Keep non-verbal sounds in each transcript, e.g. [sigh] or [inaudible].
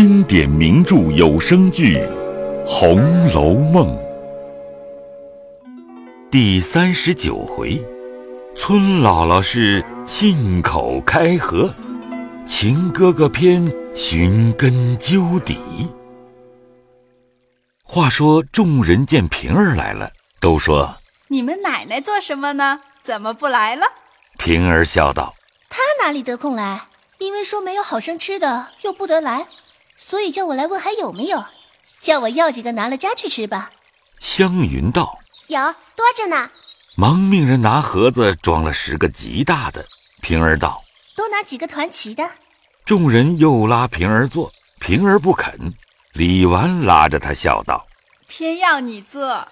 经典名著有声剧《红楼梦》第三十九回：村姥姥是信口开河，情哥哥偏寻根究底。话说众人见平儿来了，都说：“你们奶奶做什么呢？怎么不来了？”平儿笑道：“她哪里得空来？”因为说没有好生吃的，又不得来，所以叫我来问还有没有，叫我要几个拿了家去吃吧。湘云道：“有多着呢。”忙命人拿盒子装了十个极大的。平儿道：“多拿几个团旗的。”众人又拉平儿坐，平儿不肯。李纨拉着他笑道：“偏要你坐。”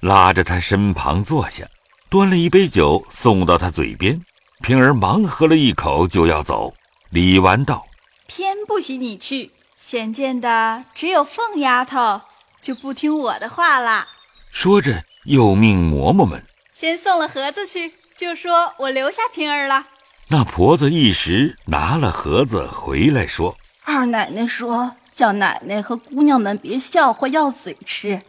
拉着他身旁坐下，端了一杯酒送到他嘴边。平儿忙喝了一口，就要走。李纨道：“偏不许你去，显见的只有凤丫头，就不听我的话了。”说着，又命嬷嬷们先送了盒子去，就说我留下平儿了。那婆子一时拿了盒子回来，说：“二奶奶说叫奶奶和姑娘们别笑话，要嘴吃。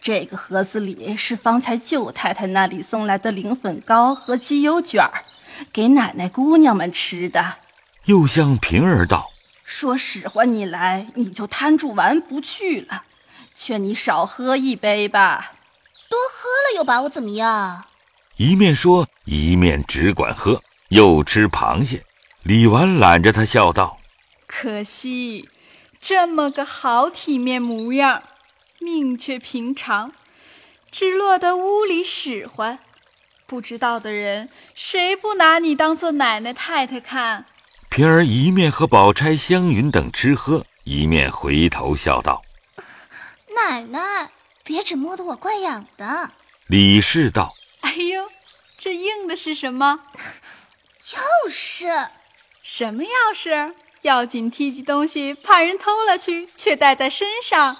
这个盒子里是方才舅太太那里送来的灵粉糕和鸡油卷儿，给奶奶姑娘们吃的。”又向平儿道：“说使唤你来，你就摊住玩不去了。劝你少喝一杯吧，多喝了又把我怎么样？”一面说，一面只管喝，又吃螃蟹。李纨揽着他笑道：“可惜，这么个好体面模样，命却平常，只落得屋里使唤。不知道的人，谁不拿你当做奶奶太太看？”平儿一面和宝钗、湘云等吃喝，一面回头笑道：“奶奶，别只摸得我怪痒的。”李氏道：“哎呦，这硬的是什么？钥匙？什么钥匙？要紧提起东西，怕人偷了去，却带在身上。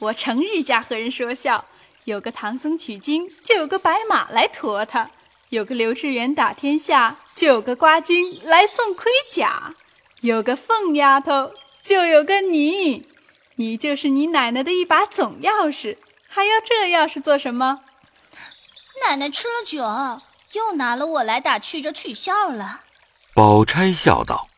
我成日家和人说笑，有个唐僧取经，就有个白马来驮他。”有个刘志远打天下，就有个瓜精来送盔甲；有个凤丫头，就有个你。你就是你奶奶的一把总钥匙，还要这钥匙做什么？奶奶吃了酒，又拿了我来打趣着取笑了。宝钗笑道：“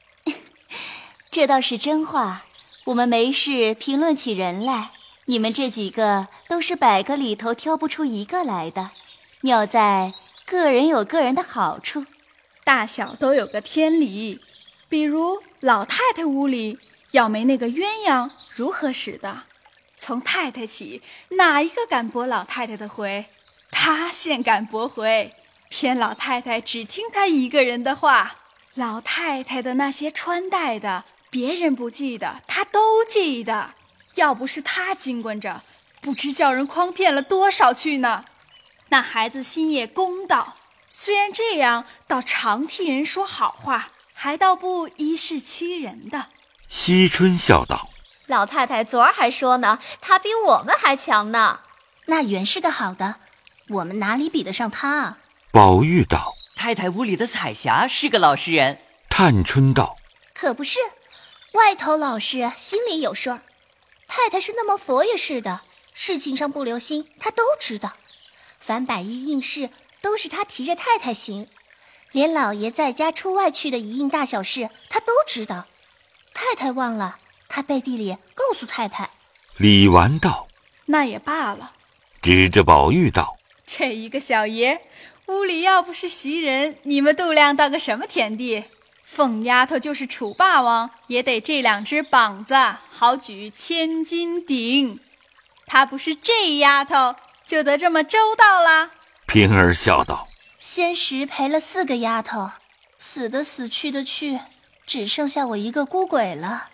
[laughs] 这倒是真话。我们没事评论起人来，你们这几个都是百个里头挑不出一个来的，妙在。”个人有个人的好处，大小都有个天理。比如老太太屋里要没那个鸳鸯，如何使的？从太太起，哪一个敢驳老太太的回？她先敢驳回，偏老太太只听她一个人的话。老太太的那些穿戴的，别人不记得，她都记得。要不是她经管着，不知叫人诓骗了多少去呢。那孩子心也公道，虽然这样，倒常替人说好话，还倒不依势欺人的。惜春笑道：“老太太昨儿还说呢，她比我们还强呢。那原是个好的，我们哪里比得上她啊？”宝玉道：“太太屋里的彩霞是个老实人。”探春道：“可不是，外头老实，心里有数。太太是那么佛爷似的，事情上不留心，她都知道。”凡百依应事，都是他提着太太行，连老爷在家出外去的一应大小事，他都知道。太太忘了，他背地里告诉太太。李纨道：“那也罢了。”指着宝玉道：“这一个小爷，屋里要不是袭人，你们度量到个什么田地？凤丫头就是楚霸王，也得这两只膀子好举千斤顶。她不是这丫头。”就得这么周到啦。平儿笑道：“仙时陪了四个丫头，死的死去的去，只剩下我一个孤鬼了。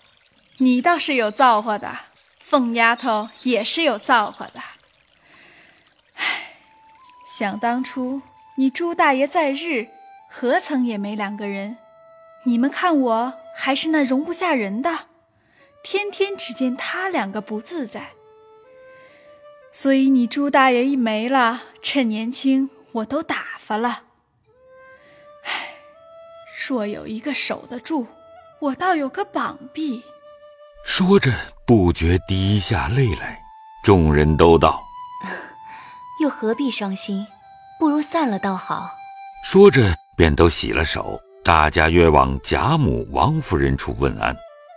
你倒是有造化的，凤丫头也是有造化的。唉，想当初你朱大爷在日，何曾也没两个人？你们看我还是那容不下人的，天天只见他两个不自在。”所以你朱大爷一没了，趁年轻我都打发了。唉，若有一个守得住，我倒有个膀臂。说着，不觉滴下泪来。众人都道：“ [laughs] 又何必伤心？不如散了倒好。”说着，便都洗了手。大家约往贾母、王夫人处问安。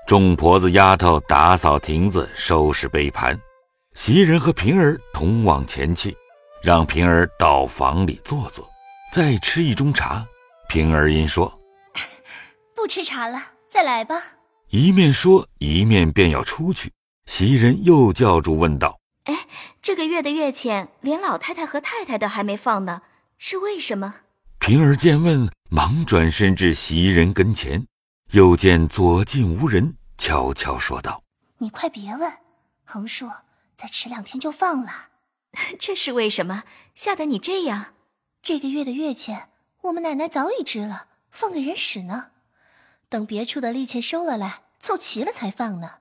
众婆子丫头打扫亭子，收拾杯盘。袭人和平儿同往前去，让平儿到房里坐坐，再吃一盅茶。平儿因说：“不吃茶了，再来吧。”一面说，一面便要出去。袭人又叫住问道：“哎，这个月的月钱，连老太太和太太的还没放呢，是为什么？”平儿见问，忙转身至袭人跟前，又见左近无人，悄悄说道：“你快别问，横说再迟两天就放了。这是为什么？吓得你这样？这个月的月钱，我们奶奶早已支了，放给人使呢。等别处的利钱收了来，凑齐了才放呢。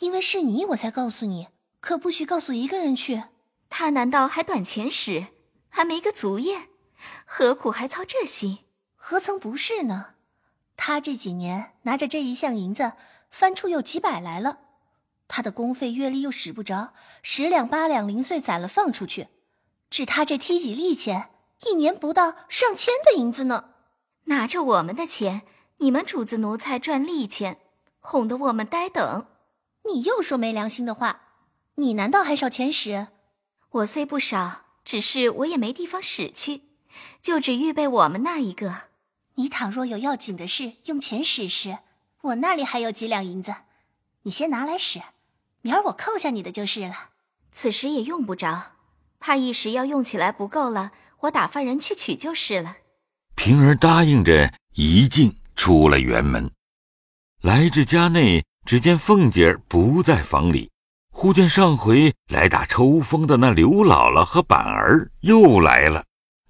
因为是你，我才告诉你，可不许告诉一个人去。他难道还短钱使，还没个足业？”何苦还操这心？何曾不是呢？他这几年拿着这一项银子，翻出有几百来了。他的工费月例又使不着，十两八两零碎攒了放出去，只他这梯几利钱，一年不到上千的银子呢。拿着我们的钱，你们主子奴才赚利钱，哄得我们呆等。你又说没良心的话，你难道还少钱使？我虽不少，只是我也没地方使去。就只预备我们那一个。你倘若有要紧的事用钱使时，我那里还有几两银子，你先拿来使，明儿我扣下你的就是了。此时也用不着，怕一时要用起来不够了，我打发人去取就是了。平儿答应着，一进出了园门，来至家内，只见凤姐儿不在房里，忽见上回来打抽风的那刘姥姥和板儿又来了。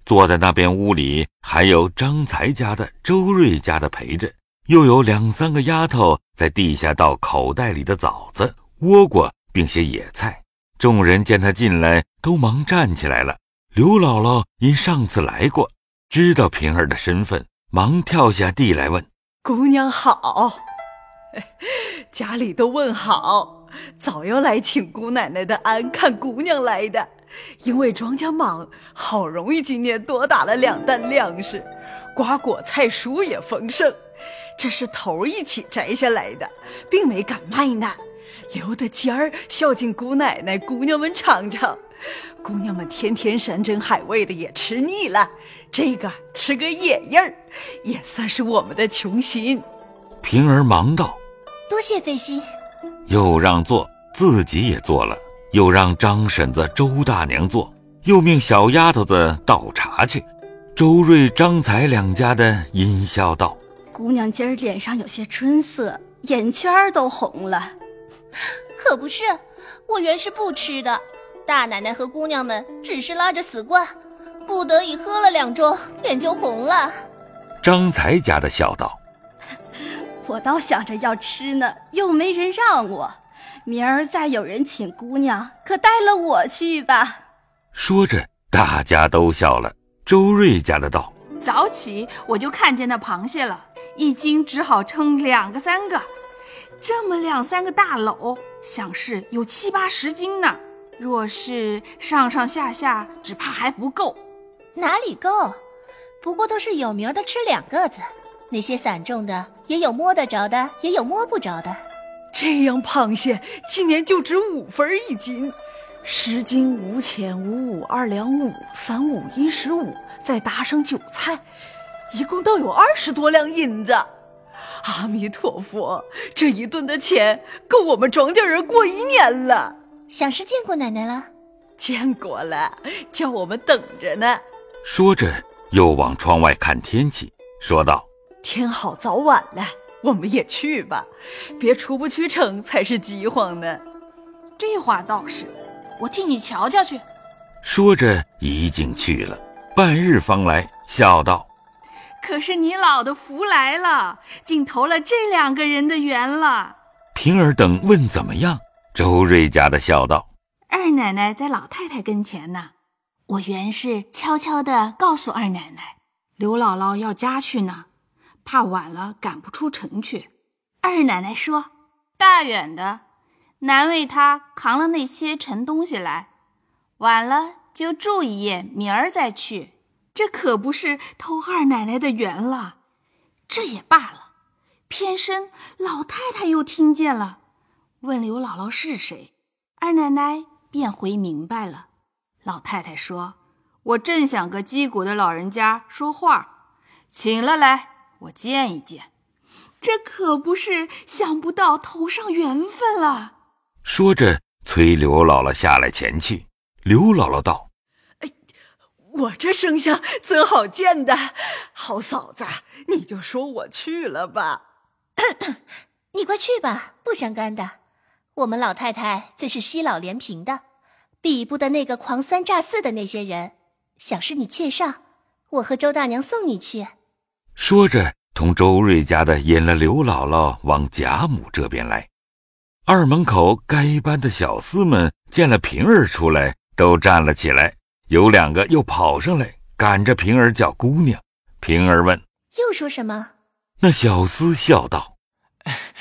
坐在那边屋里，还有张才家的、周瑞家的陪着，又有两三个丫头在地下倒口袋里的枣子、倭瓜，并些野菜。众人见他进来，都忙站起来了。刘姥姥因上次来过，知道平儿的身份，忙跳下地来问：“姑娘好，家里都问好，早要来请姑奶奶的安，看姑娘来的。”因为庄稼忙，好容易今年多打了两担粮食，瓜果菜蔬也丰盛。这是头一起摘下来的，并没敢卖呢，留的尖儿孝敬姑奶奶、姑娘们尝尝。姑娘们天天山珍海味的也吃腻了，这个吃个野味儿，也算是我们的穷心。平儿忙道：“多谢费心。”又让座，自己也坐了。又让张婶子、周大娘坐，又命小丫头子倒茶去。周瑞、张才两家的阴笑道：“姑娘今儿脸上有些春色，眼圈都红了。[laughs] 可不是，我原是不吃的。大奶奶和姑娘们只是拉着死惯，不得已喝了两盅，脸就红了。”张才家的笑道：“我倒想着要吃呢，又没人让我。”明儿再有人请姑娘，可带了我去吧。说着，大家都笑了。周瑞家的道：“早起我就看见那螃蟹了，一斤只好称两个三个，这么两三个大篓，想是有七八十斤呢。若是上上下下，只怕还不够。哪里够？不过都是有名的吃两个子，那些散种的也有摸得着的，也有摸不着的。”这样螃蟹今年就值五分一斤，十斤五钱五五二两五三五一十五，再搭上韭菜，一共倒有二十多两银子。阿弥陀佛，这一顿的钱够我们庄稼人过一年了。想是见过奶奶了，见过了，叫我们等着呢。说着，又往窗外看天气，说道：“天好早晚了。”我们也去吧，别出不去城才是饥荒呢。这话倒是，我替你瞧瞧去。说着，一径去了，半日方来，笑道：“可是你老的福来了，竟投了这两个人的缘了。”平儿等问怎么样，周瑞家的笑道：“二奶奶在老太太跟前呢，我原是悄悄的告诉二奶奶，刘姥姥要家去呢。”怕晚了赶不出城去，二奶奶说：“大远的，难为她扛了那些沉东西来。晚了就住一夜，明儿再去。这可不是偷二奶奶的缘了。这也罢了，偏生老太太又听见了，问刘姥姥是谁，二奶奶便回明白了。老太太说：“我正想个击鼓的老人家说话，请了来，我见一见。这可不是想不到头上缘分了。”说着，催刘姥姥下来前去。刘姥姥道：“，我这生相怎好见的？好嫂子，你就说我去了吧。[coughs] 你快去吧，不相干的。我们老太太最是惜老怜贫的，比不得那个狂三诈四的那些人。想是你介绍，我和周大娘送你去。”说着，同周瑞家的引了刘姥姥往贾母这边来。二门口该班的小厮们见了平儿出来。都站了起来，有两个又跑上来，赶着平儿叫姑娘。平儿问：“又说什么？”那小厮笑道：“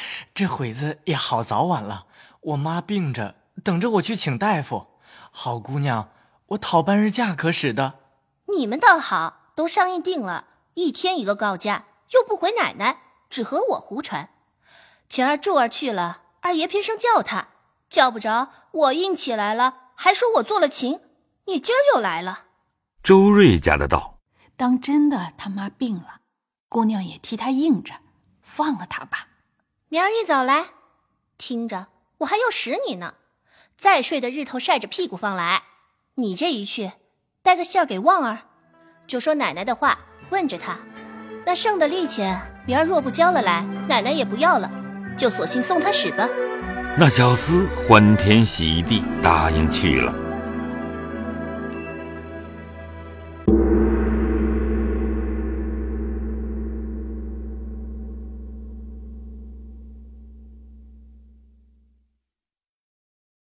[laughs] 这会子也好早晚了，我妈病着，等着我去请大夫。好姑娘，我讨半日假可使的？你们倒好，都商议定了，一天一个告假，又不回奶奶，只和我胡传。晴儿柱儿去了，二爷偏生叫他，叫不着，我硬起来了。”还说我做了情，你今儿又来了。周瑞家的道：“当真的他妈病了，姑娘也替他应着，放了他吧。明儿一早来，听着，我还要使你呢。再睡的日头晒着屁股方来，你这一去，带个信儿给旺儿，就说奶奶的话，问着他。那剩的利钱，明儿若不交了来，奶奶也不要了，就索性送他使吧。”那小厮欢天喜地答应去了。